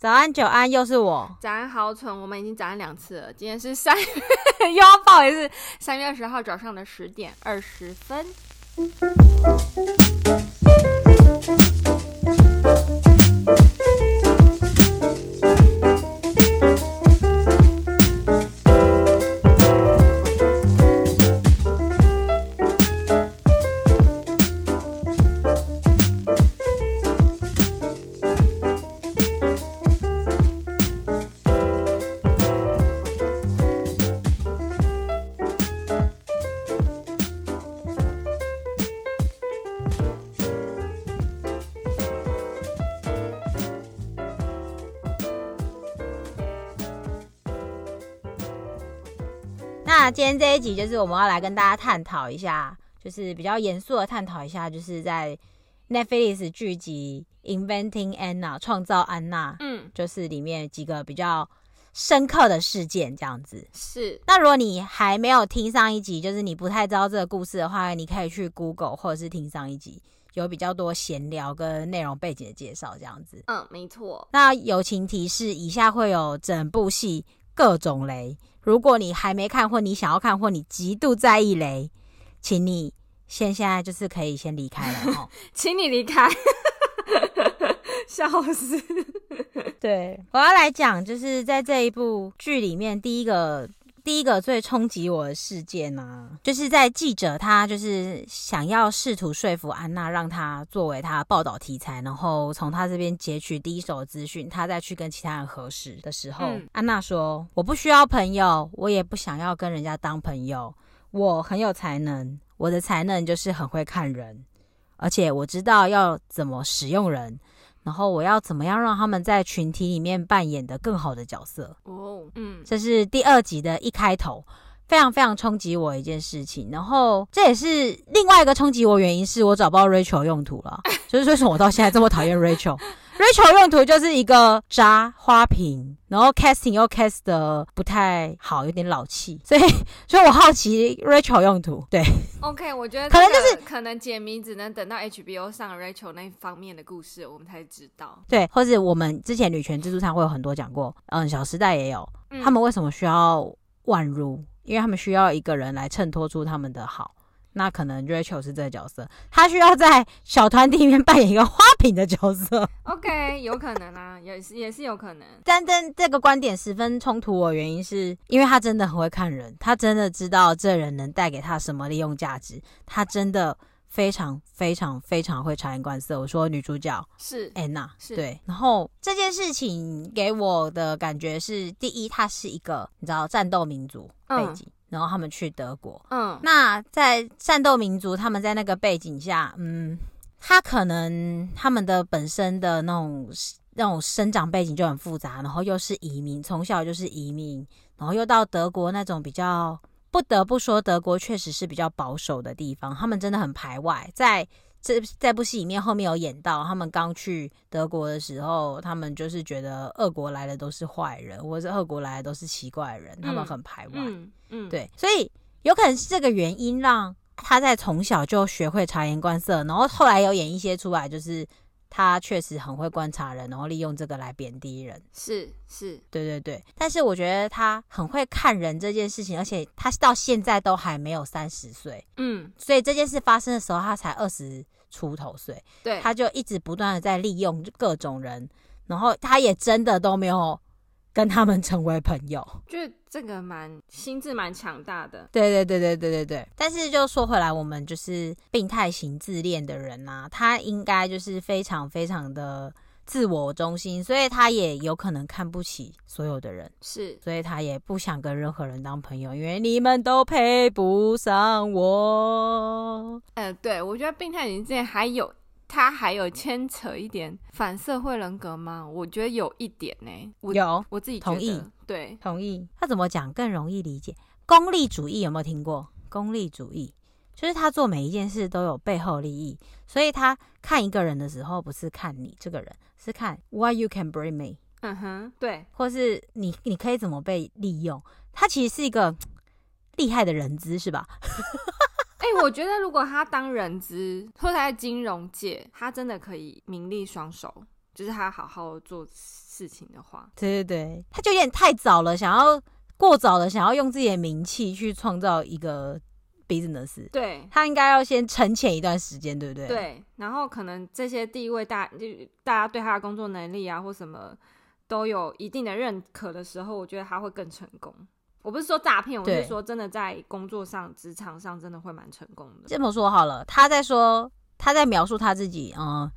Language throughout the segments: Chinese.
早安，久安，又是我。早安，好蠢，我们已经早安两次了。今天是三月，又要不好意思，三月二十号早上的十点二十分。那今天这一集就是我们要来跟大家探讨一下，就是比较严肃的探讨一下，就是在 Netflix 剧集《Inventing Anna》创造安娜，嗯，就是里面几个比较深刻的事件这样子。是。那如果你还没有听上一集，就是你不太知道这个故事的话，你可以去 Google 或者是听上一集，有比较多闲聊跟内容背景的介绍这样子。嗯，没错。那友情提示：以下会有整部戏各种雷。如果你还没看，或你想要看，或你极度在意雷，请你先现在就是可以先离开了 哦，请你离开，笑死！对，我要来讲，就是在这一部剧里面第一个。第一个最冲击我的事件呢、啊，就是在记者他就是想要试图说服安娜，让她作为他报道题材，然后从他这边截取第一手资讯，他再去跟其他人核实的时候，嗯、安娜说：“我不需要朋友，我也不想要跟人家当朋友。我很有才能，我的才能就是很会看人，而且我知道要怎么使用人。”然后我要怎么样让他们在群体里面扮演的更好的角色？哦，嗯，这是第二集的一开头，非常非常冲击我一件事情。然后这也是另外一个冲击我原因，是我找不到 Rachel 用途了，就是为什么我到现在这么讨厌 Rachel。Rachel 用途就是一个渣花瓶，然后 casting 又 cast 的不太好，有点老气，所以所以我好奇 Rachel 用途。对，OK，我觉得可能就是可能解谜只能等到 HBO 上 Rachel 那方面的故事，我们才知道。对，或者我们之前女权自助餐会有很多讲过，嗯，小时代也有，他们为什么需要宛如？因为他们需要一个人来衬托出他们的好。那可能 Rachel 是这个角色，她需要在小团体里面扮演一个花瓶的角色。OK，有可能啊，也是也是有可能。但但这个观点十分冲突我，原因是因为他真的很会看人，他真的知道这人能带给他什么利用价值，他真的非常非常非常会察言观色。我说女主角是 Anna，是对。然后这件事情给我的感觉是，第一，她是一个你知道战斗民族背景。嗯然后他们去德国，嗯，那在战斗民族，他们在那个背景下，嗯，他可能他们的本身的那种那种生长背景就很复杂，然后又是移民，从小就是移民，然后又到德国那种比较，不得不说，德国确实是比较保守的地方，他们真的很排外，在。这这部戏里面后面有演到，他们刚去德国的时候，他们就是觉得俄国来的都是坏人，或者是俄国来的都是奇怪的人，他们很排外。嗯，嗯，对，所以有可能是这个原因让他在从小就学会察言观色，然后后来有演一些出来，就是。他确实很会观察人，然后利用这个来贬低人。是是，是对对对。但是我觉得他很会看人这件事情，而且他到现在都还没有三十岁。嗯，所以这件事发生的时候，他才二十出头岁。对，他就一直不断的在利用各种人，然后他也真的都没有。跟他们成为朋友，就这个蛮心智蛮强大的。对对对对对对对。但是就说回来，我们就是病态型自恋的人呐、啊，他应该就是非常非常的自我中心，所以他也有可能看不起所有的人，是，所以他也不想跟任何人当朋友，因为你们都配不上我。呃，对，我觉得病态型自恋还有。他还有牵扯一点反社会人格吗？我觉得有一点呢、欸。有，我自己同意。对，同意。他怎么讲更容易理解？功利主义有没有听过？功利主义就是他做每一件事都有背后利益，所以他看一个人的时候，不是看你这个人，是看 what you can bring me。嗯哼，对，或是你你可以怎么被利用？他其实是一个 厉害的人资，是吧？我觉得如果他当人资，或者在金融界，他真的可以名利双收。就是他好好做事情的话，对对对，他就有点太早了，想要过早的想要用自己的名气去创造一个 business，对，他应该要先沉潜一段时间，对不对？对，然后可能这些地位大，就大家对他的工作能力啊或什么都有一定的认可的时候，我觉得他会更成功。我不是说诈骗，我是说真的在工作上、职场上真的会蛮成功的。这么说好了，他在说他在描述他自己，嗯，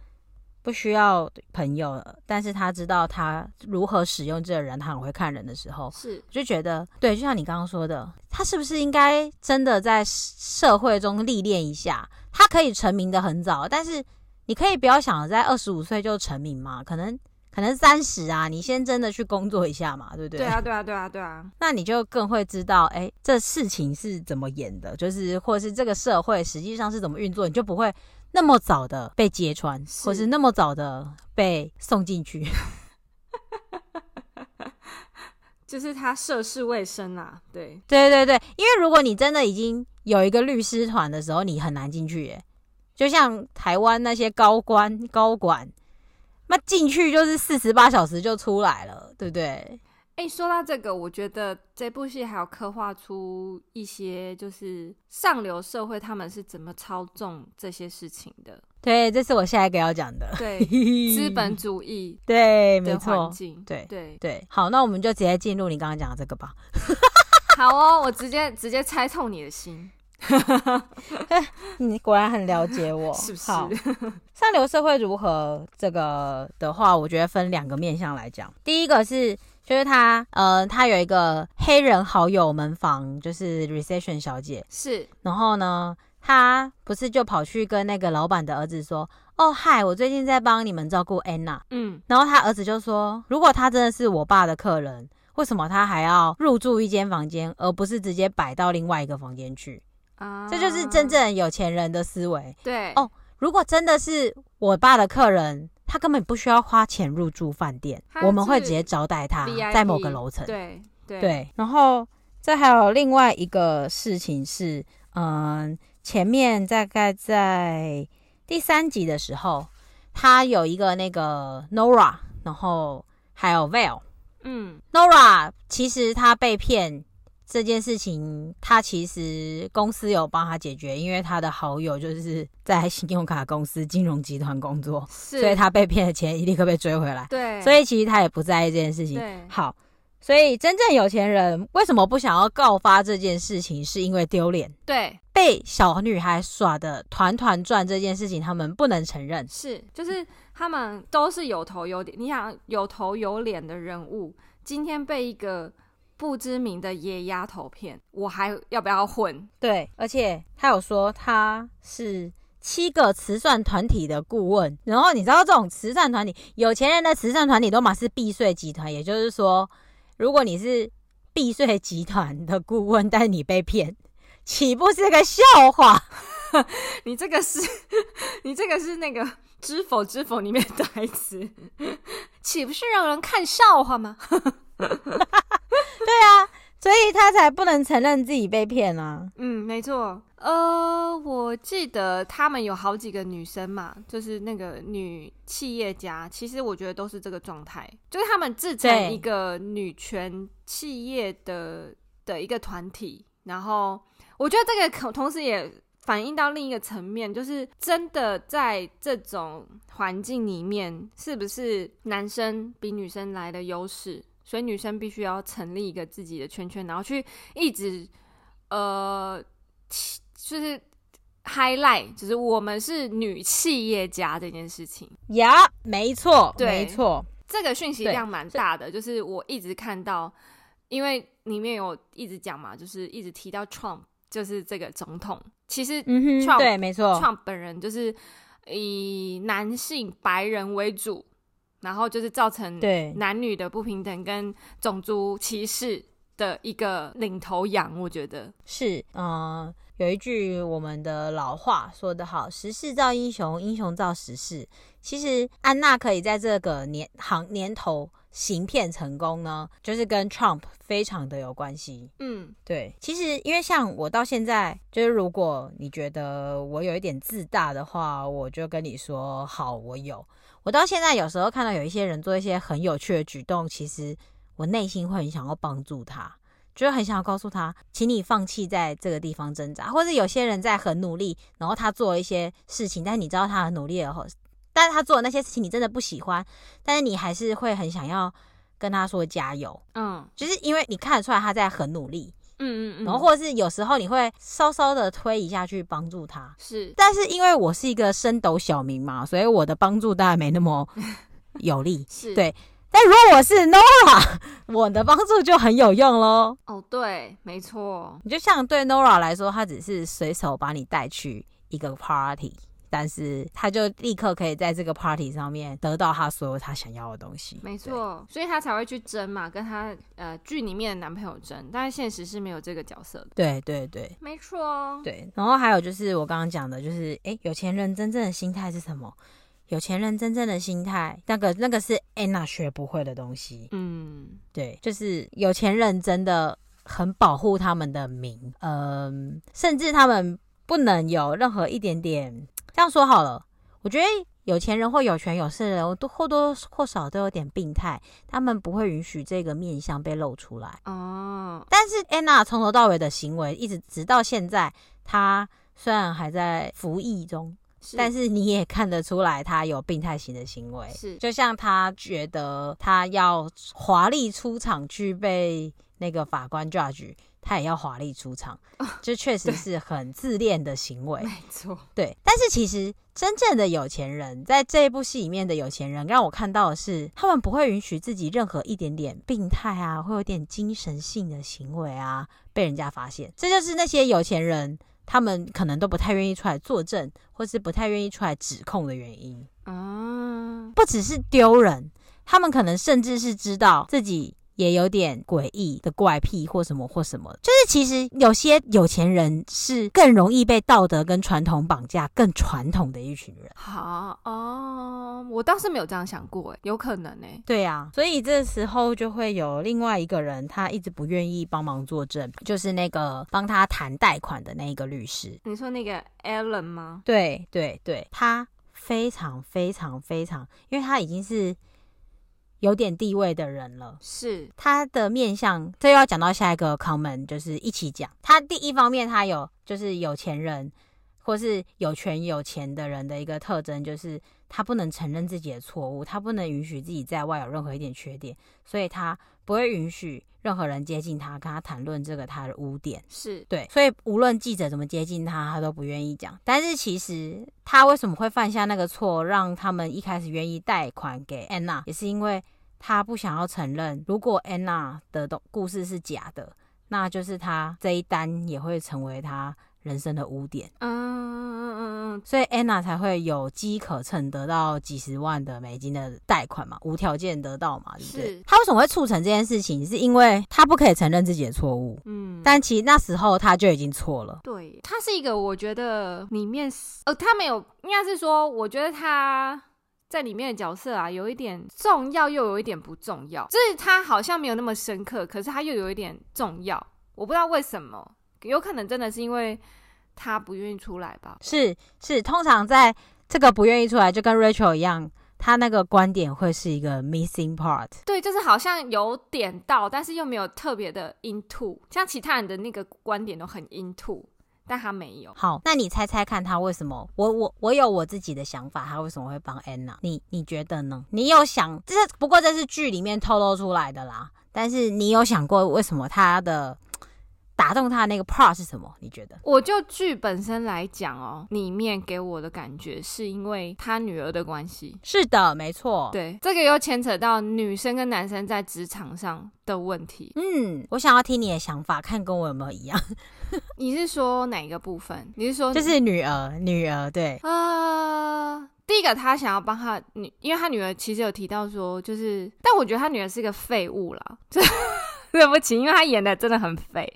不需要朋友了，但是他知道他如何使用这个人，他很会看人的时候，是就觉得对，就像你刚刚说的，他是不是应该真的在社会中历练一下？他可以成名的很早，但是你可以不要想着在二十五岁就成名嘛，可能。可能三十啊，你先真的去工作一下嘛，对不对？对啊，对啊，对啊，对啊。那你就更会知道，哎，这事情是怎么演的，就是或者是这个社会实际上是怎么运作，你就不会那么早的被揭穿，是或是那么早的被送进去。就是他涉世未深啊，对，对对对，因为如果你真的已经有一个律师团的时候，你很难进去耶。就像台湾那些高官高管。那进去就是四十八小时就出来了，对不对？哎、欸，说到这个，我觉得这部戏还有刻画出一些，就是上流社会他们是怎么操纵这些事情的。对，这是我下一个要讲的。对，资本主义。对，没错。对对对，好，那我们就直接进入你刚刚讲的这个吧。好哦，我直接直接猜透你的心。你果然很了解我，是不是？上流社会如何这个的话，我觉得分两个面向来讲。第一个是，就是他，呃，他有一个黑人好友门房，就是 reception 小姐，是。然后呢，他不是就跑去跟那个老板的儿子说：“哦，嗨，我最近在帮你们照顾安娜。”嗯。然后他儿子就说：“如果他真的是我爸的客人，为什么他还要入住一间房间，而不是直接摆到另外一个房间去？”啊，这就是真正有钱人的思维。对哦，如果真的是我爸的客人，他根本不需要花钱入住饭店，我们会直接招待他，在某个楼层。对对对。然后这还有另外一个事情是，嗯，前面大概在第三集的时候，他有一个那个 Nora，然后还有 Val。嗯，Nora 其实他被骗。这件事情，他其实公司有帮他解决，因为他的好友就是在信用卡公司金融集团工作，所以他被骗的钱一立刻被追回来。对，所以其实他也不在意这件事情。对，好，所以真正有钱人为什么不想要告发这件事情？是因为丢脸。对，被小女孩耍的团团转这件事情，他们不能承认。是，就是他们都是有头有脸，你想有头有脸的人物，今天被一个。不知名的野丫头片，我还要不要混？对，而且他有说他是七个慈善团体的顾问，然后你知道这种慈善团体，有钱人的慈善团体都嘛是避税集团，也就是说，如果你是避税集团的顾问，但是你被骗，岂不是个笑话？你这个是，你这个是那个《知否知否》里面的台词，岂不是让人看笑话吗？对啊，所以他才不能承认自己被骗啊。嗯，没错。呃，我记得他们有好几个女生嘛，就是那个女企业家，其实我觉得都是这个状态，就是他们自成一个女权企业的的一个团体。然后，我觉得这个可同时也反映到另一个层面，就是真的在这种环境里面，是不是男生比女生来的优势？所以女生必须要成立一个自己的圈圈，然后去一直呃，就是 highlight，就是我们是女企业家这件事情。呀，没错，对没错，这个讯息量蛮大的。就是我一直看到，因为里面有一直讲嘛，就是一直提到 Trump，就是这个总统。其实 Trump，嗯哼，对，没错，Trump 本人就是以男性白人为主。然后就是造成对男女的不平等跟种族歧视的一个领头羊，我觉得是。嗯，有一句我们的老话说得好：“时势造英雄，英雄造时势。”其实安娜可以在这个年行年头行骗成功呢，就是跟 Trump 非常的有关系。嗯，对。其实因为像我到现在，就是如果你觉得我有一点自大的话，我就跟你说好，我有。我到现在有时候看到有一些人做一些很有趣的举动，其实我内心会很想要帮助他，就是很想要告诉他，请你放弃在这个地方挣扎。或者有些人在很努力，然后他做了一些事情，但是你知道他很努力了后，但是他做的那些事情你真的不喜欢，但是你还是会很想要跟他说加油。嗯，就是因为你看得出来他在很努力。嗯嗯嗯，然后或者是有时候你会稍稍的推一下去帮助他，是，但是因为我是一个升斗小民嘛，所以我的帮助当然没那么 有力，是对。但如果我是 Nora，我的帮助就很有用喽。哦，对，没错，你就像对 Nora 来说，他只是随手把你带去一个 party。但是他就立刻可以在这个 party 上面得到他所有他想要的东西，没错，所以他才会去争嘛，跟他呃剧里面的男朋友争，但是现实是没有这个角色的。对对对，没错。对，然后还有就是我刚刚讲的，就是哎，有钱人真正的心态是什么？有钱人真正的心态，那个那个是 Anna 学不会的东西。嗯，对，就是有钱人真的很保护他们的名，嗯，甚至他们不能有任何一点点。这样说好了，我觉得有钱人或有权有势的人都或多或少都有点病态，他们不会允许这个面相被露出来。哦，但是安娜从头到尾的行为，一直直到现在，她虽然还在服役中，是但是你也看得出来，她有病态型的行为。是，就像她觉得她要华丽出场去被那个法官 judge。他也要华丽出场，这确实是很自恋的行为。没错，对。但是其实真正的有钱人，在这一部戏里面的有钱人，让我看到的是，他们不会允许自己任何一点点病态啊，会有点精神性的行为啊，被人家发现。这就是那些有钱人，他们可能都不太愿意出来作证，或是不太愿意出来指控的原因。啊，不只是丢人，他们可能甚至是知道自己。也有点诡异的怪癖或什么或什么，就是其实有些有钱人是更容易被道德跟传统绑架，更传统的一群人。好哦，我倒是没有这样想过，诶，有可能呢。对呀，所以这时候就会有另外一个人，他一直不愿意帮忙作证，就是那个帮他谈贷款的那一个律师。你说那个 Alan 吗？对对对，他非常非常非常，因为他已经是。有点地位的人了，是他的面相，这又要讲到下一个 comment，就是一起讲。他第一方面，他有就是有钱人或是有权有钱的人的一个特征，就是他不能承认自己的错误，他不能允许自己在外有任何一点缺点，所以他不会允许任何人接近他，跟他谈论这个他的污点。是对，所以无论记者怎么接近他，他都不愿意讲。但是其实他为什么会犯下那个错，让他们一开始愿意贷款给安娜，也是因为。他不想要承认，如果安娜的故事是假的，那就是他这一单也会成为他人生的污点。嗯嗯嗯嗯，所以安娜才会有机可乘，得到几十万的美金的贷款嘛，无条件得到嘛，对不对？他为什么会促成这件事情？是因为他不可以承认自己的错误。嗯，但其实那时候他就已经错了。对，他是一个，我觉得里面呃，他没有，应该是说，我觉得他。在里面的角色啊，有一点重要，又有一点不重要。就是他好像没有那么深刻，可是他又有一点重要。我不知道为什么，有可能真的是因为他不愿意出来吧？是是，通常在这个不愿意出来，就跟 Rachel 一样，他那个观点会是一个 missing part。对，就是好像有点到，但是又没有特别的 into，像其他人的那个观点都很 into。但他没有。好，那你猜猜看，他为什么？我我我有我自己的想法，他为什么会帮安娜？你你觉得呢？你有想？这是不过这是剧里面透露出来的啦。但是你有想过为什么他的打动他的那个 part 是什么？你觉得？我就剧本身来讲哦，里面给我的感觉是因为他女儿的关系。是的，没错。对，这个又牵扯到女生跟男生在职场上的问题。嗯，我想要听你的想法，看跟我有没有一样。你是说哪个部分？你是说就是女儿，女儿对。呃，第一个他想要帮他女，因为他女儿其实有提到说，就是，但我觉得他女儿是个废物啦，对不起，因为他演的真的很废。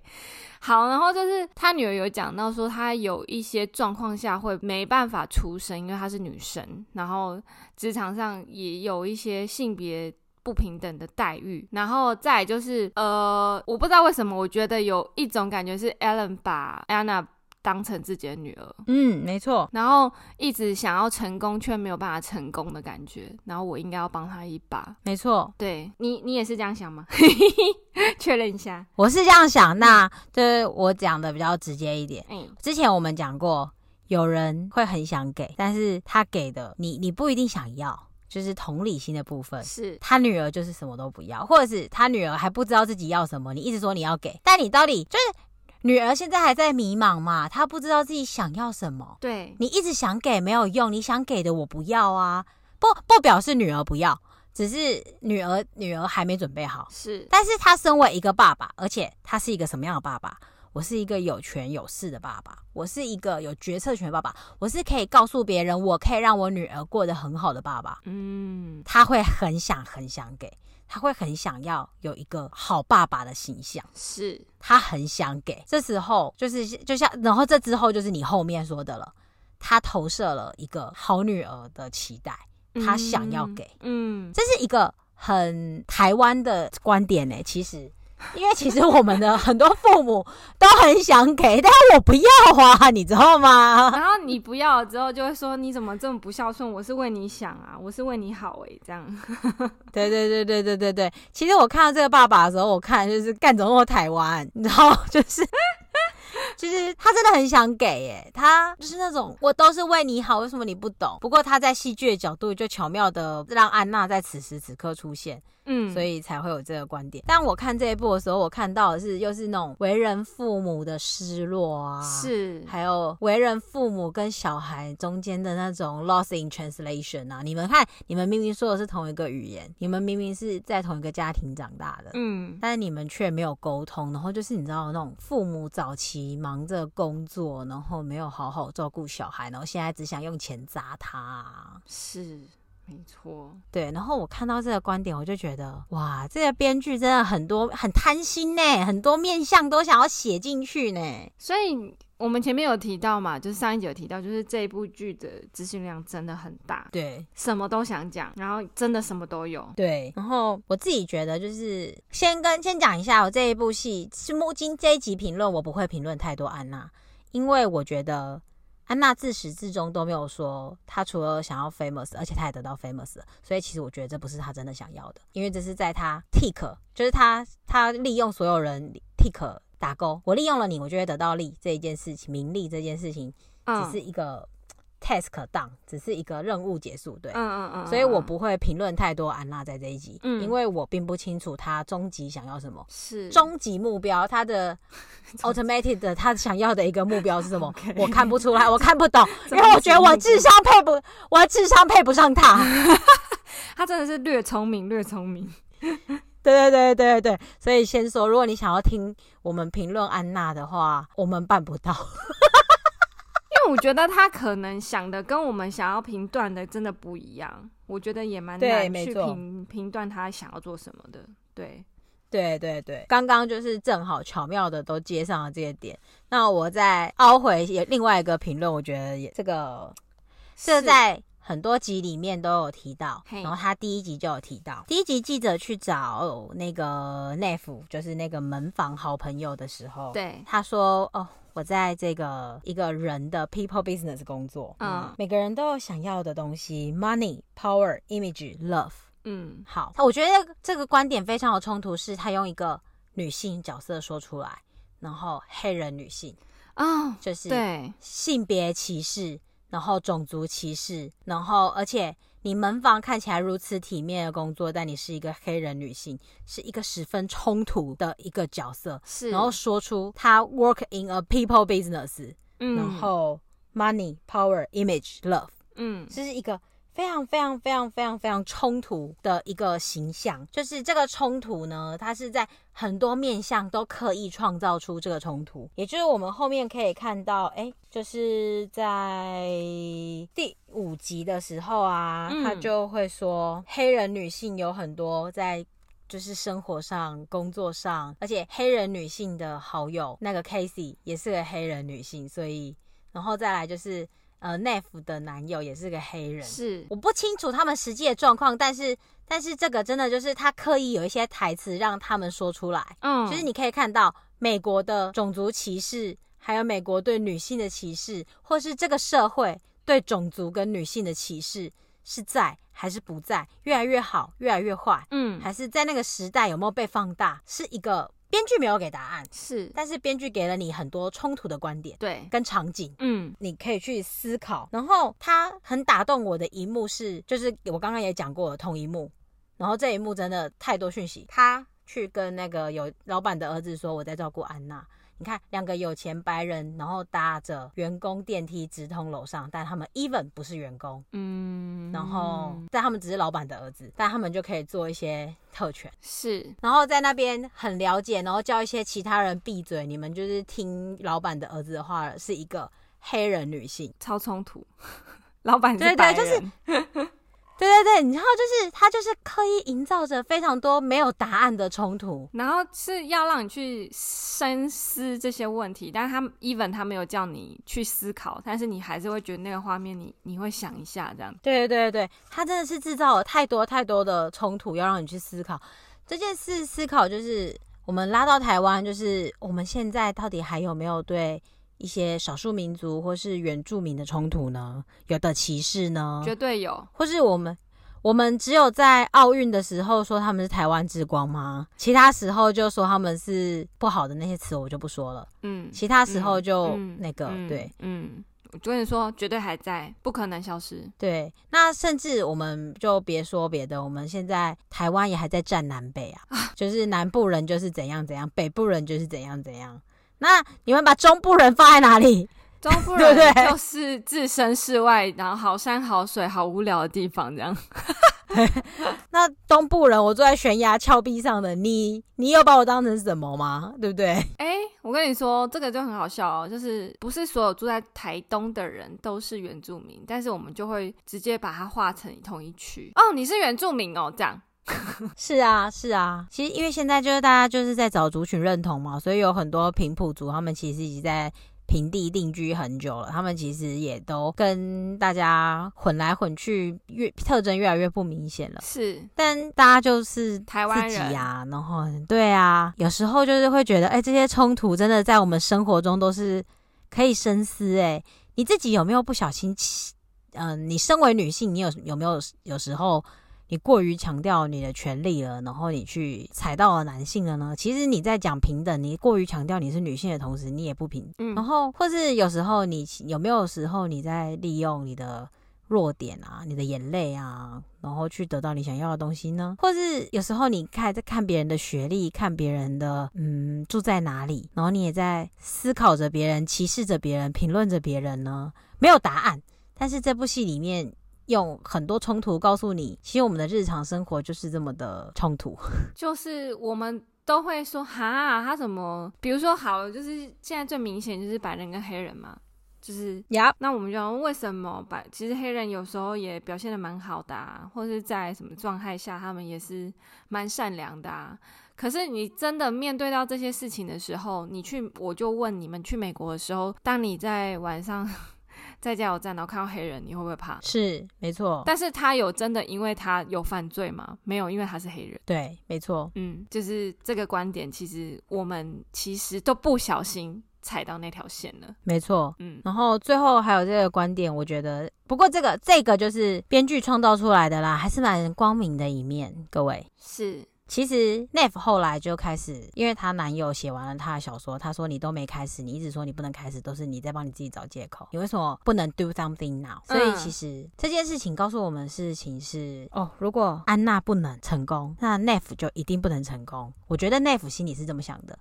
好，然后就是他女儿有讲到说，他有一些状况下会没办法出声，因为她是女生，然后职场上也有一些性别。不平等的待遇，然后再就是，呃，我不知道为什么，我觉得有一种感觉是 Ellen 把 Anna 当成自己的女儿。嗯，没错。然后一直想要成功，却没有办法成功的感觉。然后我应该要帮他一把。没错。对你，你也是这样想吗？确认一下，我是这样想。那就是我讲的比较直接一点。嗯，之前我们讲过，有人会很想给，但是他给的你，你不一定想要。就是同理心的部分，是他女儿就是什么都不要，或者是他女儿还不知道自己要什么，你一直说你要给，但你到底就是女儿现在还在迷茫嘛，她不知道自己想要什么。对，你一直想给没有用，你想给的我不要啊，不不表示女儿不要，只是女儿女儿还没准备好。是，但是她身为一个爸爸，而且他是一个什么样的爸爸？我是一个有权有势的爸爸，我是一个有决策权的爸爸，我是可以告诉别人，我可以让我女儿过得很好的爸爸。嗯，他会很想很想给，他会很想要有一个好爸爸的形象，是他很想给。这时候就是就像，然后这之后就是你后面说的了，他投射了一个好女儿的期待，他想要给，嗯，这是一个很台湾的观点呢、欸，其实。因为其实我们的很多父母都很想给，但是我不要啊，你知道吗？然后你不要了之后，就会说你怎么这么不孝顺？我是为你想啊，我是为你好诶、欸，这样。对对对对对对对。其实我看到这个爸爸的时候，我看就是干走过台湾，你知道，就是。其实他真的很想给耶，他就是那种我都是为你好，为什么你不懂？不过他在戏剧的角度就巧妙的让安娜在此时此刻出现，嗯，所以才会有这个观点。但我看这一部的时候，我看到的是又是那种为人父母的失落啊，是，还有为人父母跟小孩中间的那种 loss in translation 啊。你们看，你们明明说的是同一个语言，你们明明是在同一个家庭长大的，嗯，但是你们却没有沟通，然后就是你知道那种父母早期忙着工作，然后没有好好照顾小孩，然后现在只想用钱砸他，是没错。对，然后我看到这个观点，我就觉得哇，这个编剧真的很多很贪心呢，很多面相都想要写进去呢。所以我们前面有提到嘛，就是上一集有提到，就是这一部剧的资讯量真的很大，对，什么都想讲，然后真的什么都有，对。然后我自己觉得，就是先跟先讲一下，我这一部戏是目今这一集评论，我不会评论太多安娜，因为我觉得安娜自始至终都没有说她除了想要 famous，而且她也得到 famous，所以其实我觉得这不是她真的想要的，因为这是在她 tick，就是她她利用所有人 tick。打勾，我利用了你，我就会得到利这一件事情，名利这件事情，只是一个 task done，只是一个任务结束，对，嗯嗯嗯，所以我不会评论太多安娜在这一集，嗯，因为我并不清楚她终极想要什么，是。终极目标，她的 automated 的她想要的一个目标是什么？我看不出来，我看不懂，因为我觉得我智商配不，我的智商配不上她，她真的是略聪明，略聪明。对对对对对，所以先说，如果你想要听我们评论安娜的话，我们办不到，我觉得他可能想的跟我们想要评断的真的不一样，我觉得也蛮难去评评断他想要做什么的。对对对对，刚刚就是正好巧妙的都接上了这些点，那我再凹回也另外一个评论，我觉得也这个是在。很多集里面都有提到，然后他第一集就有提到，第一集记者去找那个 Neff，就是那个门房好朋友的时候，对，他说：“哦，我在这个一个人的 people business 工作，嗯，每个人都有想要的东西，money、power、image、love，嗯，好，我觉得这个观点非常有冲突，是他用一个女性角色说出来，然后黑人女性啊，就是对性别歧视。”然后种族歧视，然后而且你门房看起来如此体面的工作，但你是一个黑人女性，是一个十分冲突的一个角色。是，然后说出她 work in a people business，嗯，然后 money, power, image, love，嗯，这是一个。非常非常非常非常非常冲突的一个形象，就是这个冲突呢，它是在很多面相都刻意创造出这个冲突，也就是我们后面可以看到，哎，就是在第五集的时候啊，他就会说黑人女性有很多在就是生活上、工作上，而且黑人女性的好友那个 Casey 也是个黑人女性，所以然后再来就是。呃，Neff 的男友也是个黑人，是我不清楚他们实际的状况，但是但是这个真的就是他刻意有一些台词让他们说出来，嗯，就是你可以看到美国的种族歧视还有美国对女性的歧视，或是这个社会对种族跟女性的歧视是在还是不在？越来越好，越来越坏？嗯，还是在那个时代有没有被放大？是一个编剧没有给答案，是，但是编剧给了你很多冲突的观点，对，跟场景，嗯，你可以去思考。然后他很打动我的一幕是，就是我刚刚也讲过的同一幕，然后这一幕真的太多讯息，他去跟那个有老板的儿子说：“我在照顾安娜。”你看，两个有钱白人，然后搭着员工电梯直通楼上，但他们 even 不是员工，嗯，然后但他们只是老板的儿子，但他们就可以做一些特权，是，然后在那边很了解，然后叫一些其他人闭嘴，你们就是听老板的儿子的话了，是一个黑人女性，超冲突，老板对对，就是。对对对，然后就是他就是刻意营造着非常多没有答案的冲突，然后是要让你去深思这些问题，但是他 even 他没有叫你去思考，但是你还是会觉得那个画面你你会想一下这样。对对对对，他真的是制造了太多太多的冲突，要让你去思考这件事。思考就是我们拉到台湾，就是我们现在到底还有没有对。一些少数民族或是原住民的冲突呢？有的歧视呢？绝对有。或是我们，我们只有在奥运的时候说他们是台湾之光吗？其他时候就说他们是不好的那些词，我就不说了。嗯，其他时候就那个、嗯、对，嗯，我跟你说，绝对还在，不可能消失。对，那甚至我们就别说别的，我们现在台湾也还在战南北啊，啊就是南部人就是怎样怎样，北部人就是怎样怎样。那你们把中部人放在哪里？中部人就是置身事外，然后好山好水好无聊的地方，这样。对。那东部人，我坐在悬崖峭壁上的你，你有把我当成什么吗？对不对？哎、欸，我跟你说，这个就很好笑哦，就是不是所有住在台东的人都是原住民，但是我们就会直接把它划成同一区。哦，你是原住民哦，这样。是啊，是啊，其实因为现在就是大家就是在找族群认同嘛，所以有很多平埔族，他们其实已经在平地定居很久了，他们其实也都跟大家混来混去，越特征越来越不明显了。是，但大家就是台湾人啊，然后对啊，有时候就是会觉得，哎、欸，这些冲突真的在我们生活中都是可以深思。哎，你自己有没有不小心？嗯、呃，你身为女性，你有有没有有时候？你过于强调你的权利了，然后你去踩到了男性了呢？其实你在讲平等，你过于强调你是女性的同时，你也不平。嗯，然后或是有时候你有没有时候你在利用你的弱点啊，你的眼泪啊，然后去得到你想要的东西呢？或是有时候你看在看别人的学历，看别人的嗯住在哪里，然后你也在思考着别人，歧视着别人，评论着别人呢？没有答案，但是这部戏里面。用很多冲突告诉你，其实我们的日常生活就是这么的冲突。就是我们都会说，哈，他怎么？比如说，好，就是现在最明显就是白人跟黑人嘛，就是呀。那我们就问为什么白？其实黑人有时候也表现的蛮好的啊，或是在什么状态下，他们也是蛮善良的啊。可是你真的面对到这些事情的时候，你去，我就问你们去美国的时候，当你在晚上。在加油站，然后看到黑人，你会不会怕？是，没错。但是他有真的因为他有犯罪吗？没有，因为他是黑人。对，没错。嗯，就是这个观点，其实我们其实都不小心踩到那条线了。没错。嗯，然后最后还有这个观点，我觉得，不过这个这个就是编剧创造出来的啦，还是蛮光明的一面。各位是。其实 Neff 后来就开始，因为她男友写完了她的小说，她说你都没开始，你一直说你不能开始，都是你在帮你自己找借口。你为什么不能 do something now？所以其实这件事情告诉我们事情是，哦，如果安娜不能成功，那 Neff 就一定不能成功。我觉得 Neff 心里是这么想的。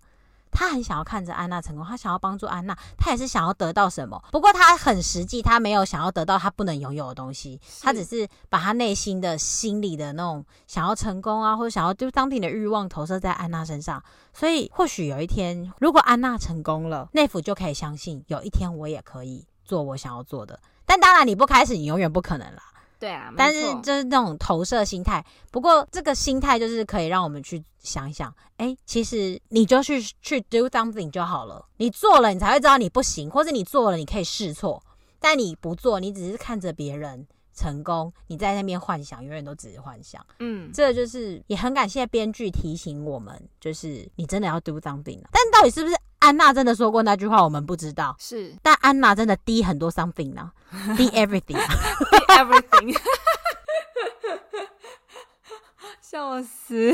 他很想要看着安娜成功，他想要帮助安娜，他也是想要得到什么。不过他很实际，他没有想要得到他不能拥有的东西，他只是把他内心的心里的那种想要成功啊，或者想要就当地的欲望投射在安娜身上。所以或许有一天，如果安娜成功了，内府就可以相信，有一天我也可以做我想要做的。但当然，你不开始，你永远不可能啦。对啊，但是就是那种投射心态。不过这个心态就是可以让我们去想一想，哎，其实你就去去 do something 就好了。你做了，你才会知道你不行，或者你做了，你可以试错。但你不做，你只是看着别人成功，你在那边幻想，永远都只是幻想。嗯，这就是也很感谢编剧提醒我们，就是你真的要 do something 了。但到底是不是？安娜真的说过那句话，我们不知道。是，但安娜真的低很多 something 呢，低 everything，低 everything。笑死！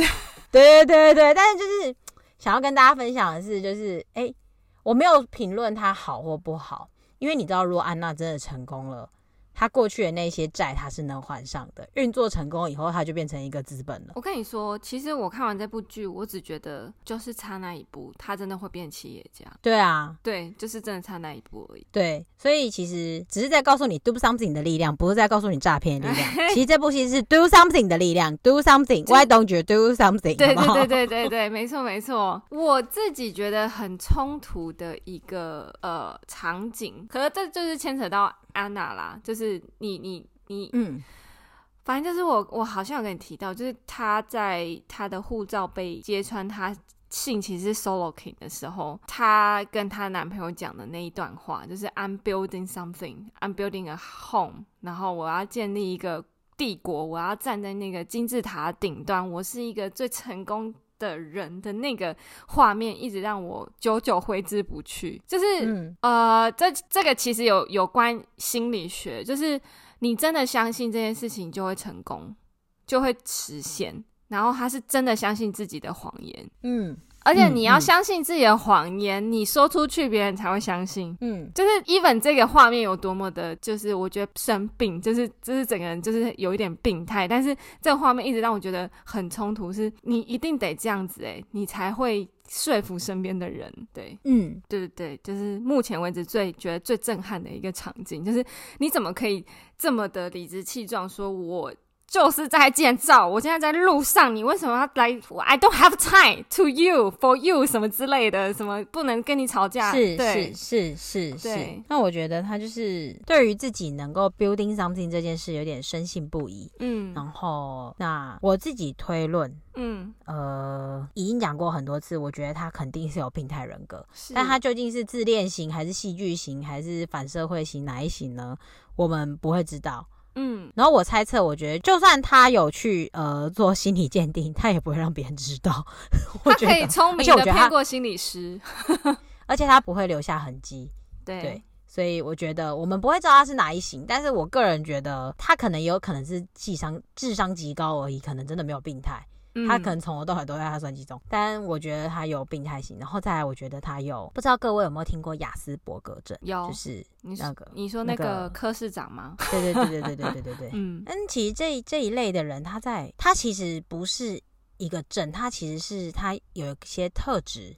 对对对对，但是就是想要跟大家分享的是，就是哎、欸，我没有评论他好或不好，因为你知道，如果安娜真的成功了。他过去的那些债，他是能还上的。运作成功以后，他就变成一个资本了。我跟你说，其实我看完这部剧，我只觉得就是差那一步，他真的会变企业家。对啊，对，就是真的差那一步而已。对，所以其实只是在告诉你 do something 的力量，不是在告诉你诈骗的力量。其实这部戏是 do something 的力量，do something。Why don't you do something？对对对对对对，没错没错。我自己觉得很冲突的一个呃场景，可是这就是牵扯到。安娜啦，就是你你你，嗯，反正就是我我好像有跟你提到，就是他在他的护照被揭穿，他姓其实是 solo king 的时候，他跟他男朋友讲的那一段话，就是 I'm building something, I'm building a home，然后我要建立一个帝国，我要站在那个金字塔顶端，我是一个最成功的人的那个画面一直让我久久挥之不去，就是、嗯、呃，这这个其实有有关心理学，就是你真的相信这件事情就会成功，就会实现，然后他是真的相信自己的谎言，嗯。而且你要相信自己的谎言，你说出去，别人才会相信。嗯，就是 even 这个画面有多么的，就是我觉得生病，就是就是整个人就是有一点病态。但是这个画面一直让我觉得很冲突，是你一定得这样子，诶，你才会说服身边的人。对，嗯，对对对，就是目前为止最觉得最震撼的一个场景，就是你怎么可以这么的理直气壮说我。就是在建造，我现在在路上，你为什么要来？I don't have time to you for you 什么之类的，什么不能跟你吵架？是是是是是。那我觉得他就是对于自己能够 building something 这件事有点深信不疑。嗯，然后那我自己推论，嗯呃，已经讲过很多次，我觉得他肯定是有病态人格，但他究竟是自恋型还是戏剧型还是反社会型哪一型呢？我们不会知道。嗯，然后我猜测，我觉得就算他有去呃做心理鉴定，他也不会让别人知道。他可以聪明的骗过心理师，而且他不会留下痕迹。对，对，所以我觉得我们不会知道他是哪一型，但是我个人觉得他可能也有可能是智商智商极高而已，可能真的没有病态。他可能从头到尾都在他算计中，嗯、但我觉得他有病态型，然后再来，我觉得他有不知道各位有没有听过雅斯伯格症？有，就是那个你说那个科室长吗？对对对对对对对对对。嗯，但，其实这这一类的人，他在他其实不是一个症，他其实是他有一些特质，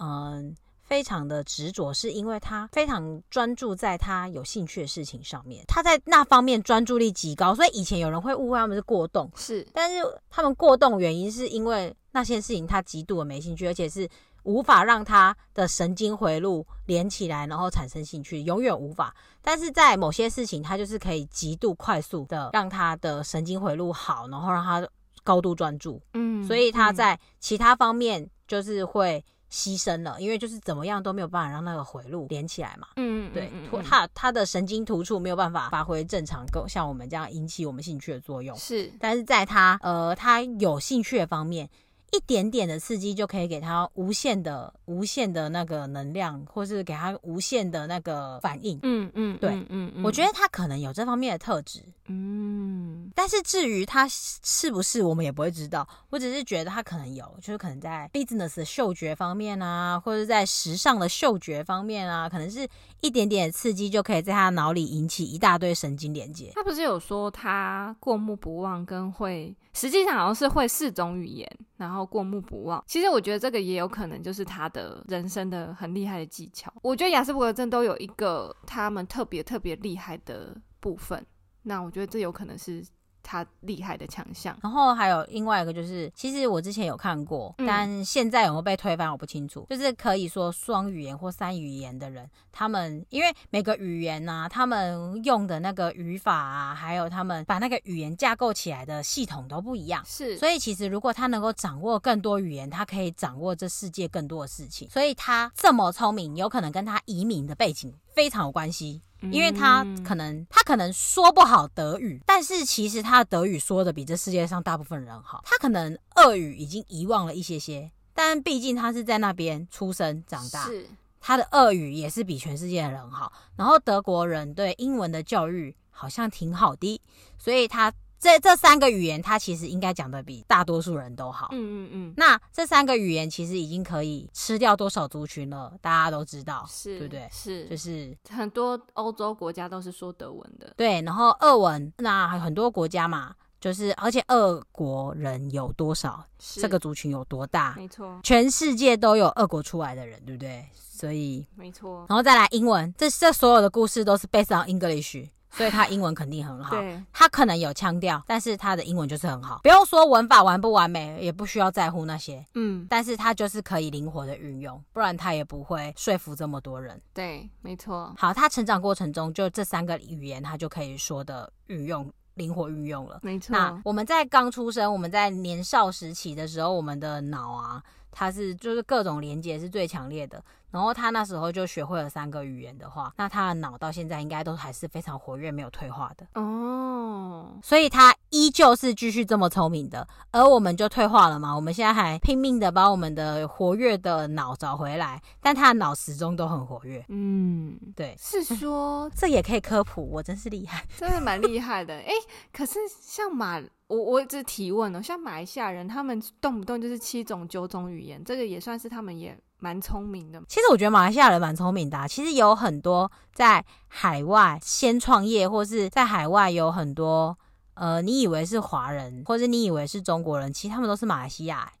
嗯。非常的执着，是因为他非常专注在他有兴趣的事情上面，他在那方面专注力极高，所以以前有人会误会他们是过动，是，但是他们过动原因是因为那些事情他极度的没兴趣，而且是无法让他的神经回路连起来，然后产生兴趣，永远无法。但是在某些事情，他就是可以极度快速的让他的神经回路好，然后让他高度专注，嗯，所以他在其他方面就是会。牺牲了，因为就是怎么样都没有办法让那个回路连起来嘛。嗯，对，他他的神经突触没有办法发挥正常，够像我们这样引起我们兴趣的作用。是，但是在他呃他有兴趣的方面。一点点的刺激就可以给他无限的、无限的那个能量，或是给他无限的那个反应。嗯嗯，对，嗯嗯，我觉得他可能有这方面的特质。嗯，但是至于他是不是，我们也不会知道。我只是觉得他可能有，就是可能在 business 的嗅觉方面啊，或者在时尚的嗅觉方面啊，可能是一点点的刺激就可以在他脑里引起一大堆神经连接。他不是有说他过目不忘跟会。实际上好像是会四种语言，然后过目不忘。其实我觉得这个也有可能就是他的人生的很厉害的技巧。我觉得雅斯伯格症都有一个他们特别特别厉害的部分，那我觉得这有可能是。他厉害的强项，然后还有另外一个就是，其实我之前有看过，嗯、但现在有没有被推翻我不清楚。就是可以说双语言或三语言的人，他们因为每个语言呐、啊，他们用的那个语法啊，还有他们把那个语言架构起来的系统都不一样。是，所以其实如果他能够掌握更多语言，他可以掌握这世界更多的事情。所以他这么聪明，有可能跟他移民的背景非常有关系。因为他可能他可能说不好德语，但是其实他的德语说的比这世界上大部分人好。他可能俄语已经遗忘了一些些，但毕竟他是在那边出生长大，是他的俄语也是比全世界的人好。然后德国人对英文的教育好像挺好的，所以他。这这三个语言，他其实应该讲的比大多数人都好。嗯嗯嗯。那这三个语言其实已经可以吃掉多少族群了？大家都知道，是，对不对？是，就是很多欧洲国家都是说德文的。对，然后俄文，那很多国家嘛，就是而且俄国人有多少？这个族群有多大？没错，全世界都有俄国出来的人，对不对？所以没错。然后再来英文，这这所有的故事都是 based on English。所以他英文肯定很好，对，他可能有腔调，但是他的英文就是很好。不用说文法完不完美，也不需要在乎那些，嗯，但是他就是可以灵活的运用，不然他也不会说服这么多人。对，没错。好，他成长过程中就这三个语言，他就可以说的运用，灵活运用了。没错。那我们在刚出生，我们在年少时期的时候，我们的脑啊，它是就是各种连接是最强烈的。然后他那时候就学会了三个语言的话，那他的脑到现在应该都还是非常活跃，没有退化的哦。所以他依旧是继续这么聪明的，而我们就退化了嘛。我们现在还拼命的把我们的活跃的脑找回来，但他的脑始终都很活跃。嗯，对，是说 这也可以科普，我真是厉害，真的蛮厉害的。哎，可是像马，我我一直提问哦，像马来西亚人，他们动不动就是七种九种语言，这个也算是他们也。蛮聪明的，其实我觉得马来西亚人蛮聪明的啊。其实有很多在海外先创业，或是在海外有很多呃，你以为是华人，或者你以为是中国人，其实他们都是马来西亚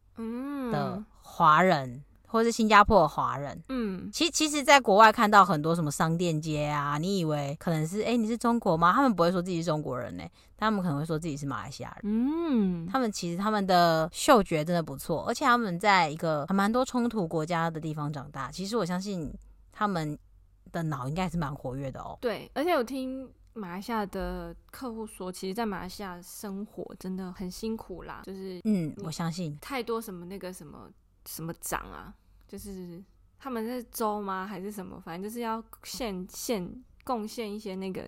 的华人。嗯或是新加坡的华人，嗯，其其实，在国外看到很多什么商店街啊，你以为可能是哎、欸，你是中国吗？他们不会说自己是中国人呢、欸，他们可能会说自己是马来西亚人。嗯，他们其实他们的嗅觉真的不错，而且他们在一个还蛮多冲突国家的地方长大。其实我相信他们的脑应该是蛮活跃的哦。对，而且我听马来西亚的客户说，其实，在马来西亚生活真的很辛苦啦，就是嗯，我相信太多什么那个什么。什么长啊？就是他们是州吗？还是什么？反正就是要献献贡献一些那个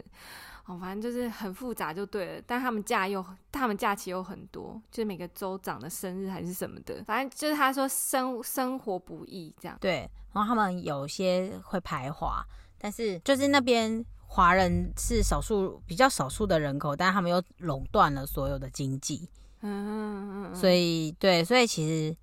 哦，反正就是很复杂就对了。但他们假又他们假期又很多，就是每个州长的生日还是什么的，反正就是他说生生活不易这样。对，然后他们有些会排华，但是就是那边华人是少数比较少数的人口，但他们又垄断了所有的经济。嗯嗯嗯，所以对，所以其实。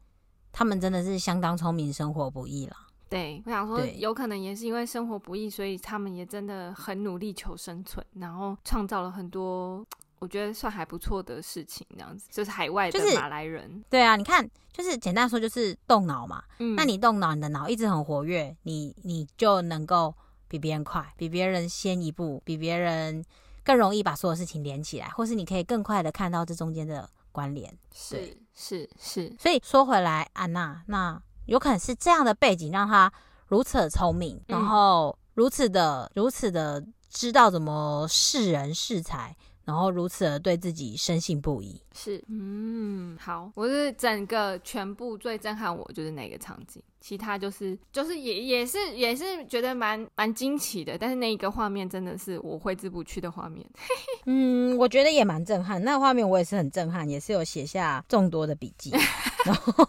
他们真的是相当聪明，生活不易了。对，我想说，有可能也是因为生活不易，所以他们也真的很努力求生存，然后创造了很多我觉得算还不错的事情。这样子，就是海外的马来人。就是、对啊，你看，就是简单说，就是动脑嘛。嗯，那你动脑，你的脑一直很活跃，你你就能够比别人快，比别人先一步，比别人更容易把所有事情连起来，或是你可以更快的看到这中间的关联。是。是是，所以说回来，安娜，那有可能是这样的背景让她如此的聪明，嗯、然后如此的如此的知道怎么识人识才，然后如此而对自己深信不疑。是，嗯，好，我是整个全部最震撼我就是那个场景，其他就是就是也也是也是觉得蛮蛮惊奇的，但是那一个画面真的是我挥之不去的画面。嗯，我觉得也蛮震撼，那个画面我也是很震撼，也是有写下众多的笔记。然后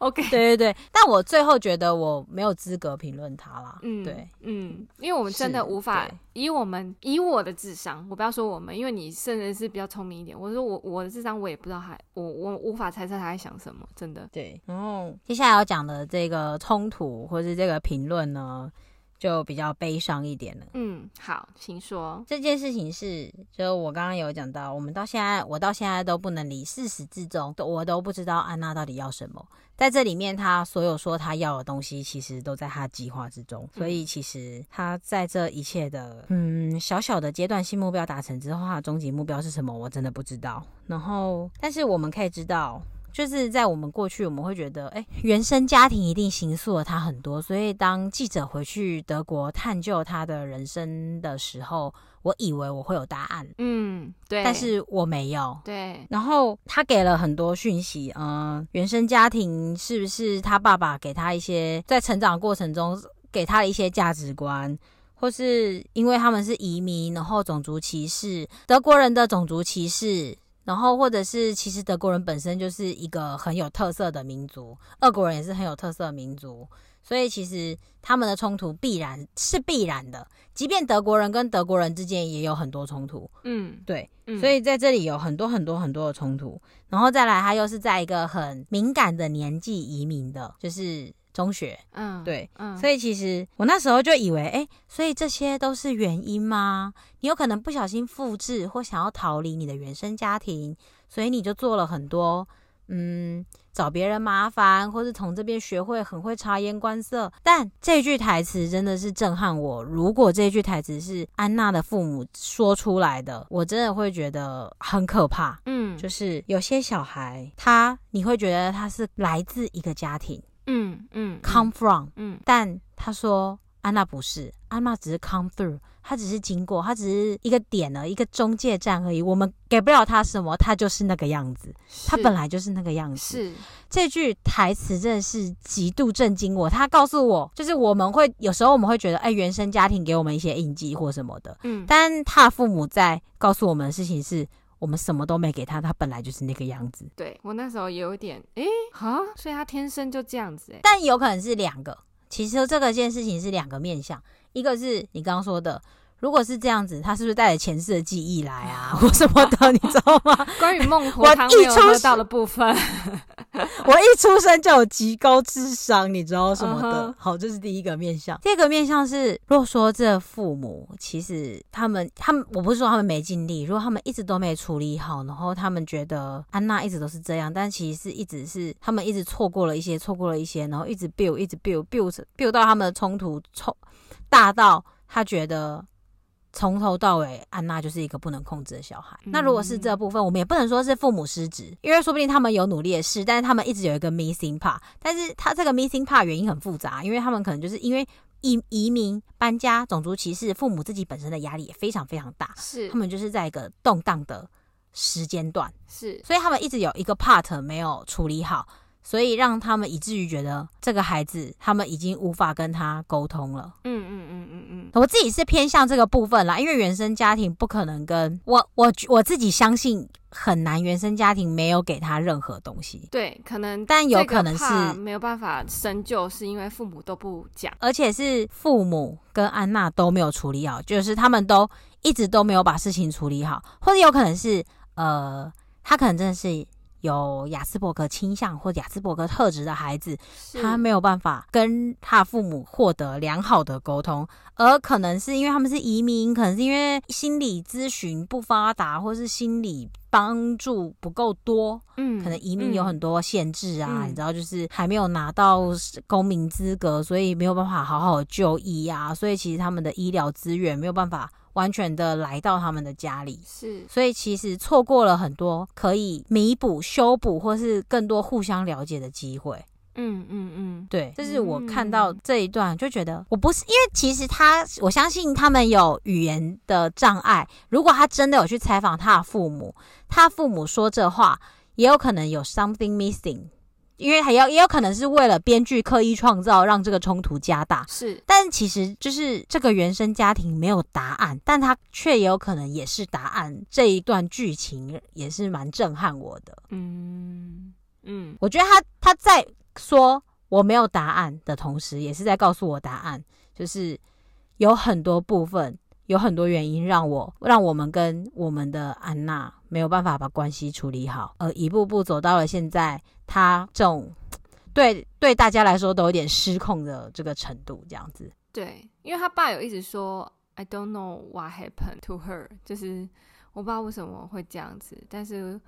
OK，对对对，但我最后觉得我没有资格评论他啦。嗯，对，嗯，因为我们真的无法以我们以我的智商，我不要说我们，因为你甚至是比较聪明一点。我说我我的智商，我也不知道他我我无法猜测他在想什么，真的。对，然后接下来要讲的这个冲突或是这个评论呢，就比较悲伤一点了。嗯，好，请说。这件事情是，就我刚刚有讲到，我们到现在，我到现在都不能理自始至终，我都不知道安娜到底要什么。在这里面，她所有说她要的东西，其实都在她计划之中。所以，其实她在这一切的嗯小小的阶段性目标达成之后，她的终极目标是什么，我真的不知道。然后，但是我们可以知道。就是在我们过去，我们会觉得，哎，原生家庭一定形塑了他很多。所以当记者回去德国探究他的人生的时候，我以为我会有答案。嗯，对。但是我没有。对。然后他给了很多讯息，嗯，原生家庭是不是他爸爸给他一些在成长过程中给他的一些价值观，或是因为他们是移民，然后种族歧视，德国人的种族歧视。然后或者是其实德国人本身就是一个很有特色的民族，俄国人也是很有特色的民族，所以其实他们的冲突必然是必然的。即便德国人跟德国人之间也有很多冲突，嗯，对，所以在这里有很多很多很多的冲突。然后再来，他又是在一个很敏感的年纪移民的，就是。中学，嗯，对，嗯，所以其实我那时候就以为，哎，所以这些都是原因吗？你有可能不小心复制或想要逃离你的原生家庭，所以你就做了很多，嗯，找别人麻烦，或是从这边学会很会察言观色。但这句台词真的是震撼我。如果这句台词是安娜的父母说出来的，我真的会觉得很可怕。嗯，就是有些小孩，他你会觉得他是来自一个家庭。嗯嗯，come from，嗯，但他说安娜不是，安娜只是 come through，她只是经过，她只是一个点了，一个中介站而已。我们给不了她什么，她就是那个样子，她本来就是那个样子。是这句台词真的是极度震惊我。他告诉我，就是我们会有时候我们会觉得，哎，原生家庭给我们一些印记或什么的，嗯，但他父母在告诉我们的事情是。我们什么都没给他，他本来就是那个样子。对，我那时候也有点，诶，哈，所以他天生就这样子，诶，但有可能是两个。其实这个件事情是两个面向，一个是你刚刚说的。如果是这样子，他是不是带着前世的记忆来啊，或什么的，你知道吗？关于孟婆汤没有喝到的部分，我一出生就有极高智商，你知道什么的？Uh huh. 好，这是第一个面相。第二个面相是，如果说这父母其实他们他们，我不是说他们没尽力，如果他们一直都没处理好，然后他们觉得安娜一直都是这样，但其实是一直是他们一直错过了一些，错过了一些，然后一直 build 一直 build build build 到他们的冲突冲大到他觉得。从头到尾，安娜就是一个不能控制的小孩。嗯、那如果是这部分，我们也不能说是父母失职，因为说不定他们有努力的事，但是他们一直有一个 missing part。但是他这个 missing part 原因很复杂，因为他们可能就是因为移移民、搬家、种族歧视，父母自己本身的压力也非常非常大。是，他们就是在一个动荡的时间段，是，所以他们一直有一个 part 没有处理好。所以让他们以至于觉得这个孩子，他们已经无法跟他沟通了。嗯嗯嗯嗯嗯，我自己是偏向这个部分啦，因为原生家庭不可能跟我我我自己相信很难，原生家庭没有给他任何东西。对，可能，但有可能是没有办法深究，是因为父母都不讲，而且是父母跟安娜都没有处理好，就是他们都一直都没有把事情处理好，或者有可能是呃，他可能真的是。有雅斯伯格倾向或雅斯伯格特质的孩子，他没有办法跟他父母获得良好的沟通，而可能是因为他们是移民，可能是因为心理咨询不发达，或是心理帮助不够多。嗯，可能移民有很多限制啊，嗯、你知道，就是还没有拿到公民资格，所以没有办法好好就医啊，所以其实他们的医疗资源没有办法。完全的来到他们的家里，是，所以其实错过了很多可以弥补、修补或是更多互相了解的机会。嗯嗯嗯，对，这是我看到这一段就觉得，我不是因为其实他，我相信他们有语言的障碍。如果他真的有去采访他的父母，他父母说这话，也有可能有 something missing。因为还要也有可能是为了编剧刻意创造，让这个冲突加大。是，但其实就是这个原生家庭没有答案，但他却也有可能也是答案。这一段剧情也是蛮震撼我的。嗯嗯，我觉得他他在说我没有答案的同时，也是在告诉我答案，就是有很多部分。有很多原因让我让我们跟我们的安娜没有办法把关系处理好，而一步步走到了现在，他这种 对对大家来说都有点失控的这个程度，这样子。对，因为他爸有一直说 “I don't know what happened to her”，就是我不知道为什么会这样子，但是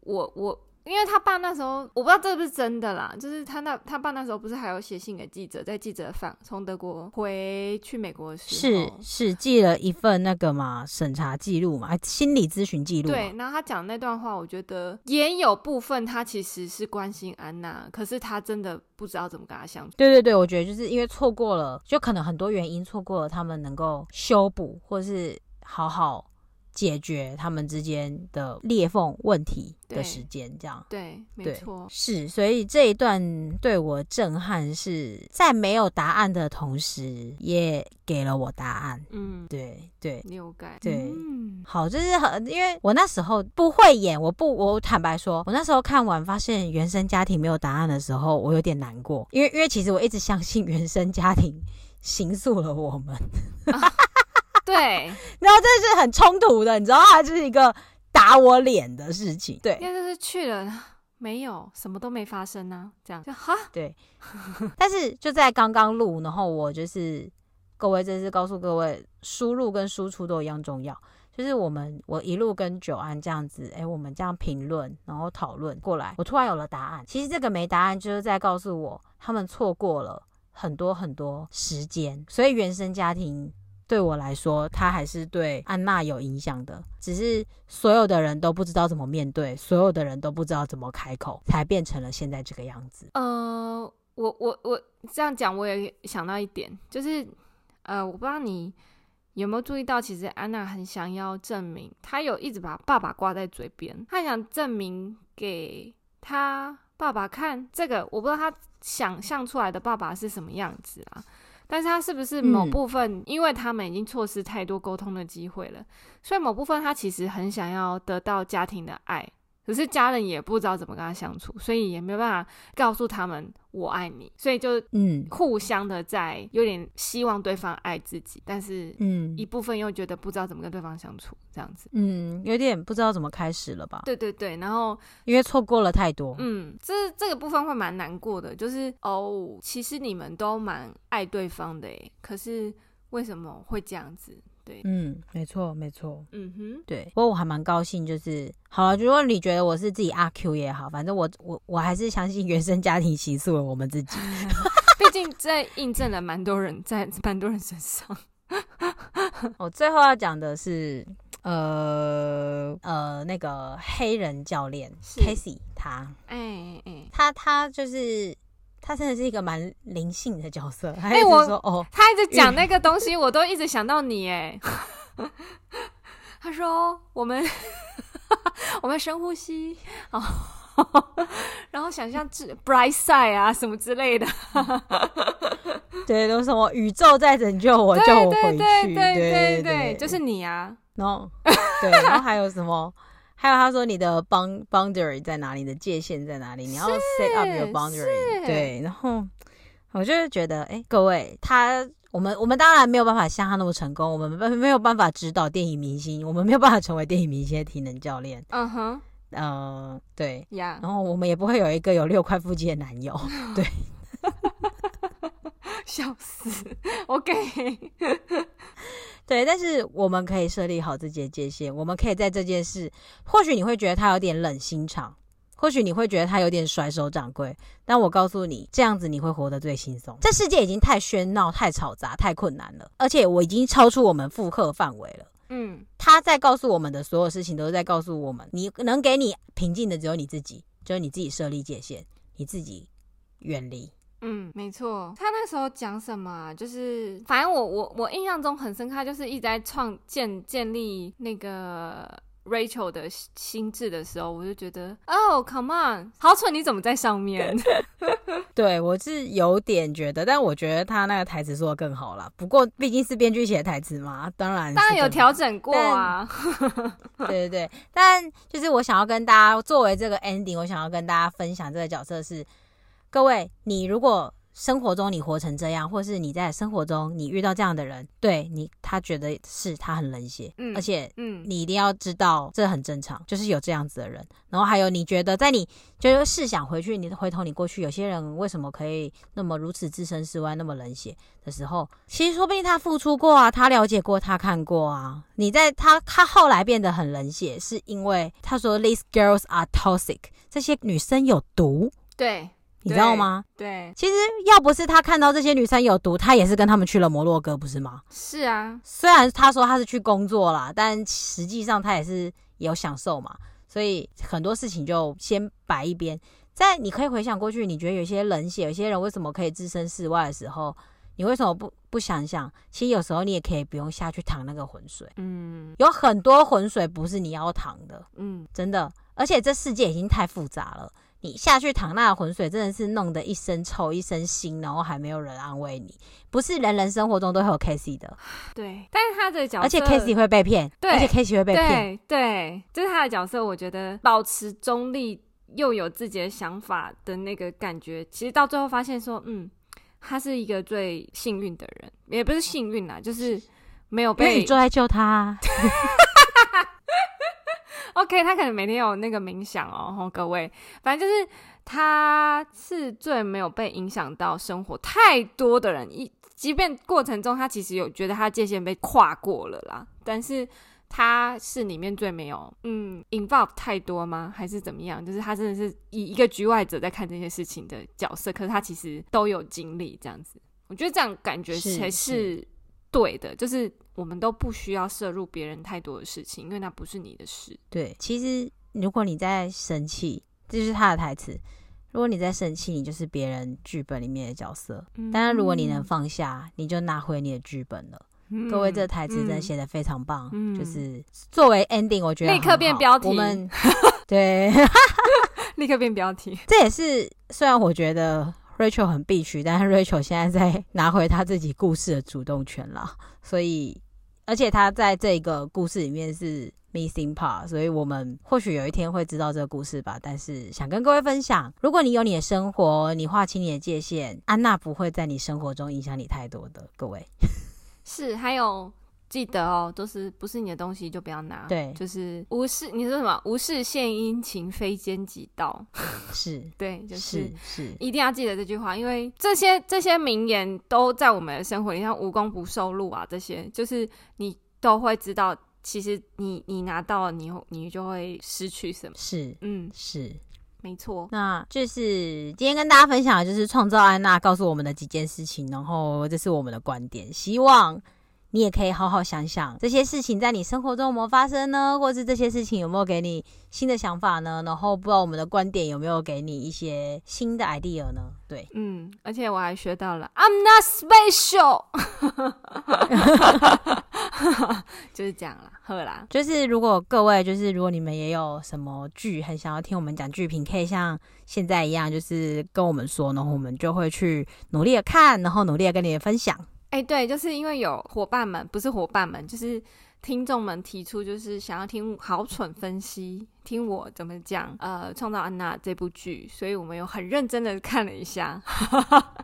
我我。因为他爸那时候，我不知道这是不是真的啦，就是他那他爸那时候不是还有写信给记者，在记者访从德国回去美国的时候，是是寄了一份那个嘛审查记录嘛，心理咨询记录。对，然后他讲那段话，我觉得也有部分他其实是关心安娜，可是他真的不知道怎么跟他相处。对对对，我觉得就是因为错过了，就可能很多原因错过了他们能够修补或是好好解决他们之间的裂缝问题的时间，这样。对，没错，是。所以这一段对我震撼是在没有答案的同时，也给了我答案。嗯，对对，有感，对，嗯，好，就是很，因为我那时候不会演，我不，我坦白说，我那时候看完发现原生家庭没有答案的时候，我有点难过，因为因为其实我一直相信原生家庭 形塑了我们。啊 对，然后这是很冲突的，你知道，它就是一个打我脸的事情。对，因为就是去了，没有什么都没发生呢、啊，这样就哈。对，但是就在刚刚录，然后我就是各位，这是告诉各位，输入跟输出都一样重要。就是我们我一路跟九安这样子，哎，我们这样评论，然后讨论过来，我突然有了答案。其实这个没答案，就是在告诉我，他们错过了很多很多时间，所以原生家庭。对我来说，他还是对安娜有影响的，只是所有的人都不知道怎么面对，所有的人都不知道怎么开口，才变成了现在这个样子。呃，我我我这样讲，我也想到一点，就是呃，我不知道你有没有注意到，其实安娜很想要证明，她有一直把爸爸挂在嘴边，她想证明给她爸爸看，这个我不知道她想象出来的爸爸是什么样子啊。但是他是不是某部分，因为他们已经错失太多沟通的机会了，所以某部分他其实很想要得到家庭的爱。可是家人也不知道怎么跟他相处，所以也没有办法告诉他们我爱你，所以就嗯，互相的在有点希望对方爱自己，但是嗯，一部分又觉得不知道怎么跟对方相处，这样子，嗯，有点不知道怎么开始了吧？对对对，然后因为错过了太多，嗯，这这个部分会蛮难过的，就是哦，其实你们都蛮爱对方的诶，可是为什么会这样子？对，嗯，没错，没错，嗯哼，对。不过我还蛮高兴，就是好了。如果你觉得我是自己阿 Q 也好，反正我我我还是相信原生家庭形塑了我们自己。毕竟这印证了蛮多人在蛮多人身上。我最后要讲的是，呃呃，那个黑人教练 Casey，他，哎哎，他他就是。他真的是一个蛮灵性的角色。哎、欸，我说哦，他一直讲那个东西，我都一直想到你。哎，他说我们我们深呼吸，哦，然后想象是 bright side 啊什么之类的。对，都什么宇宙在拯救我，救我回去。对，对，对，就是你啊。然后对，然后还有什么？还有他说你的 boundary 在哪里？你的界限在哪里？你要 set up your boundary。对，然后我就是觉得，哎，各位，他我们我们当然没有办法像他那么成功，我们没没有办法指导电影明星，我们没有办法成为电影明星的体能教练。嗯哼，呃，对呀。然后我们也不会有一个有六块腹肌的男友。对，笑死。OK。对，但是我们可以设立好自己的界限，我们可以在这件事，或许你会觉得他有点冷心肠，或许你会觉得他有点甩手掌柜，但我告诉你，这样子你会活得最轻松。这世界已经太喧闹、太嘈杂、太困难了，而且我已经超出我们负荷范围了。嗯，他在告诉我们的所有事情，都是在告诉我们，你能给你平静的只有你自己，只有你自己设立界限，你自己远离。嗯，没错。他那时候讲什么啊？就是反正我我我印象中很深刻，就是一直在创建建立那个 Rachel 的心智的时候，我就觉得哦，Come on，好蠢，你怎么在上面？对，我是有点觉得，但我觉得他那个台词说的更好了。不过毕竟是编剧写的台词嘛，当然当然有调整过啊。对对对，但就是我想要跟大家作为这个 ending，我想要跟大家分享这个角色是。各位，你如果生活中你活成这样，或是你在生活中你遇到这样的人，对你，他觉得是他很冷血，嗯，而且，嗯，你一定要知道这很正常，就是有这样子的人。然后还有，你觉得在你就是试想回去，你回头你过去，有些人为什么可以那么如此置身事外，那么冷血的时候，其实说不定他付出过啊，他了解过，他看过啊。你在他他后来变得很冷血，是因为他说 These girls are toxic，这些女生有毒，对。你知道吗？对，其实要不是他看到这些女生有毒，他也是跟他们去了摩洛哥，不是吗？是啊，虽然他说他是去工作啦，但实际上他也是有享受嘛。所以很多事情就先摆一边，在你可以回想过去，你觉得有些冷血，有些人为什么可以置身事外的时候，你为什么不不不想想，其实有时候你也可以不用下去淌那个浑水。嗯，有很多浑水不是你要淌的。嗯，真的，而且这世界已经太复杂了，你下去淌那浑水，真的是弄得一身臭一身腥，然后还没有人安慰你。不是人人生活中都会有 Casey 的。对，但是他的角色，而且 Casey 会被骗，对，而且 Casey 会被骗，对，对，就是他的角色，我觉得保持中立又有自己的想法的那个感觉，其实到最后发现说，嗯。他是一个最幸运的人，也不是幸运啦，就是没有被你坐在救他。OK，他可能每天有那个冥想哦，各位，反正就是他是最没有被影响到生活太多的人，一即便过程中他其实有觉得他界限被跨过了啦，但是。他是里面最没有嗯 involve 太多吗？还是怎么样？就是他真的是以一个局外者在看这些事情的角色，可是他其实都有经历这样子。我觉得这样感觉才是对的，就是我们都不需要摄入别人太多的事情，因为那不是你的事。对，其实如果你在生气，这就是他的台词。如果你在生气，你就是别人剧本里面的角色。嗯、当然，如果你能放下，你就拿回你的剧本了。嗯、各位，这个台词真的写得非常棒，嗯、就是作为 ending，我觉得立刻变标题。我们 对，立刻变标题。这也是虽然我觉得 Rachel 很必须，但是 Rachel 现在在拿回他自己故事的主动权了。所以，而且他在这个故事里面是 missing part，所以我们或许有一天会知道这个故事吧。但是想跟各位分享，如果你有你的生活，你划清你的界限，安娜不会在你生活中影响你太多的。各位。是，还有记得哦，都是不是你的东西就不要拿。对，就是无事，你说什么？无事献殷勤，非奸即盗。是，对，就是是，一定要记得这句话，因为这些这些名言都在我们的生活里，像无功不受禄啊，这些就是你都会知道，其实你你拿到了，你你就会失去什么。是，嗯，是。没错，那就是今天跟大家分享的就是创造安娜告诉我们的几件事情，然后这是我们的观点，希望你也可以好好想想这些事情在你生活中有没有发生呢？或是这些事情有没有给你新的想法呢？然后不知道我们的观点有没有给你一些新的 idea 呢？对，嗯，而且我还学到了 I'm not special。就是这样啦，好啦。就是如果各位，就是如果你们也有什么剧很想要听我们讲剧评，可以像现在一样，就是跟我们说，然后我们就会去努力的看，然后努力的跟你们分享。哎、对，就是因为有伙伴们，不是伙伴们，就是听众们提出，就是想要听好蠢分析，听我怎么讲，呃，创造安娜这部剧，所以我们有很认真的看了一下。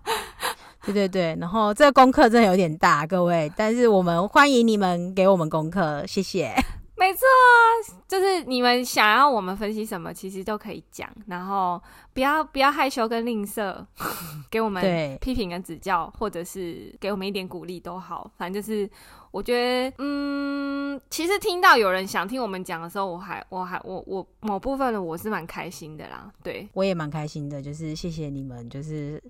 对对对，然后这个功课真的有点大，各位，但是我们欢迎你们给我们功课，谢谢。没错，就是你们想要我们分析什么，其实都可以讲，然后不要不要害羞跟吝啬，给我们批评跟指教，或者是给我们一点鼓励都好，反正就是我觉得，嗯，其实听到有人想听我们讲的时候，我还我还我我某部分的我是蛮开心的啦，对，我也蛮开心的，就是谢谢你们，就是。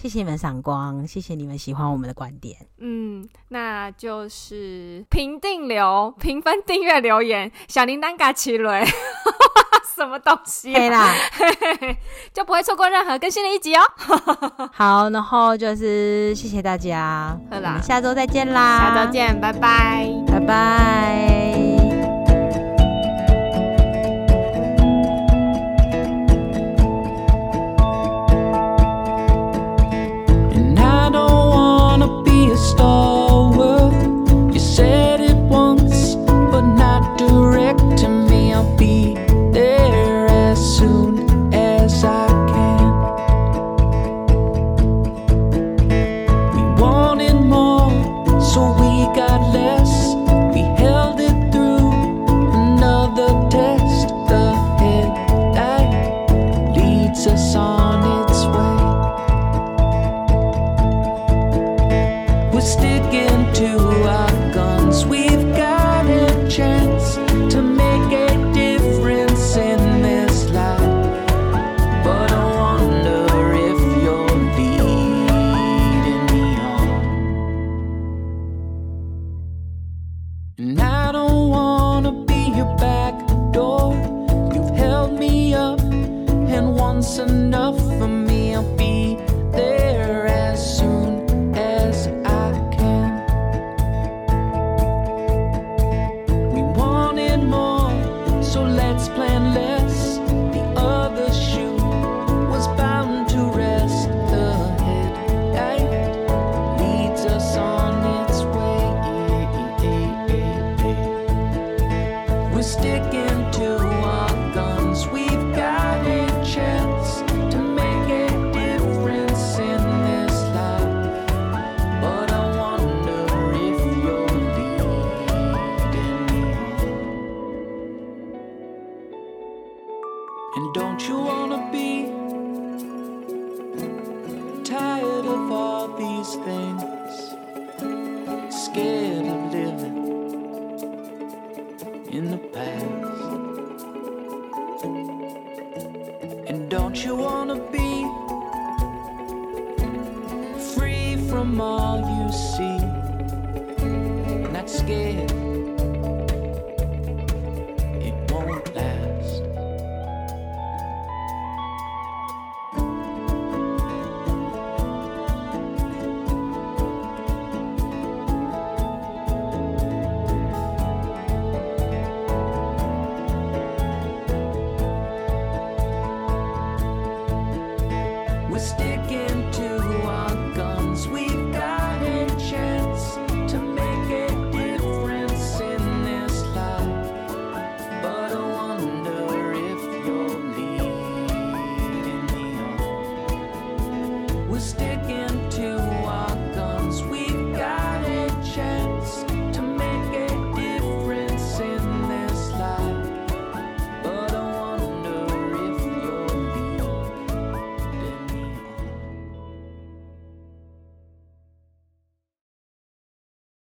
谢谢你们赏光，谢谢你们喜欢我们的观点。嗯，那就是评定流、评分、订阅、留言，小铃铛嘎起来，什么东西、啊？可以啦，就不会错过任何更新的一集哦。好，然后就是谢谢大家，好啦，我们下周再见啦，下周见，拜拜，拜拜。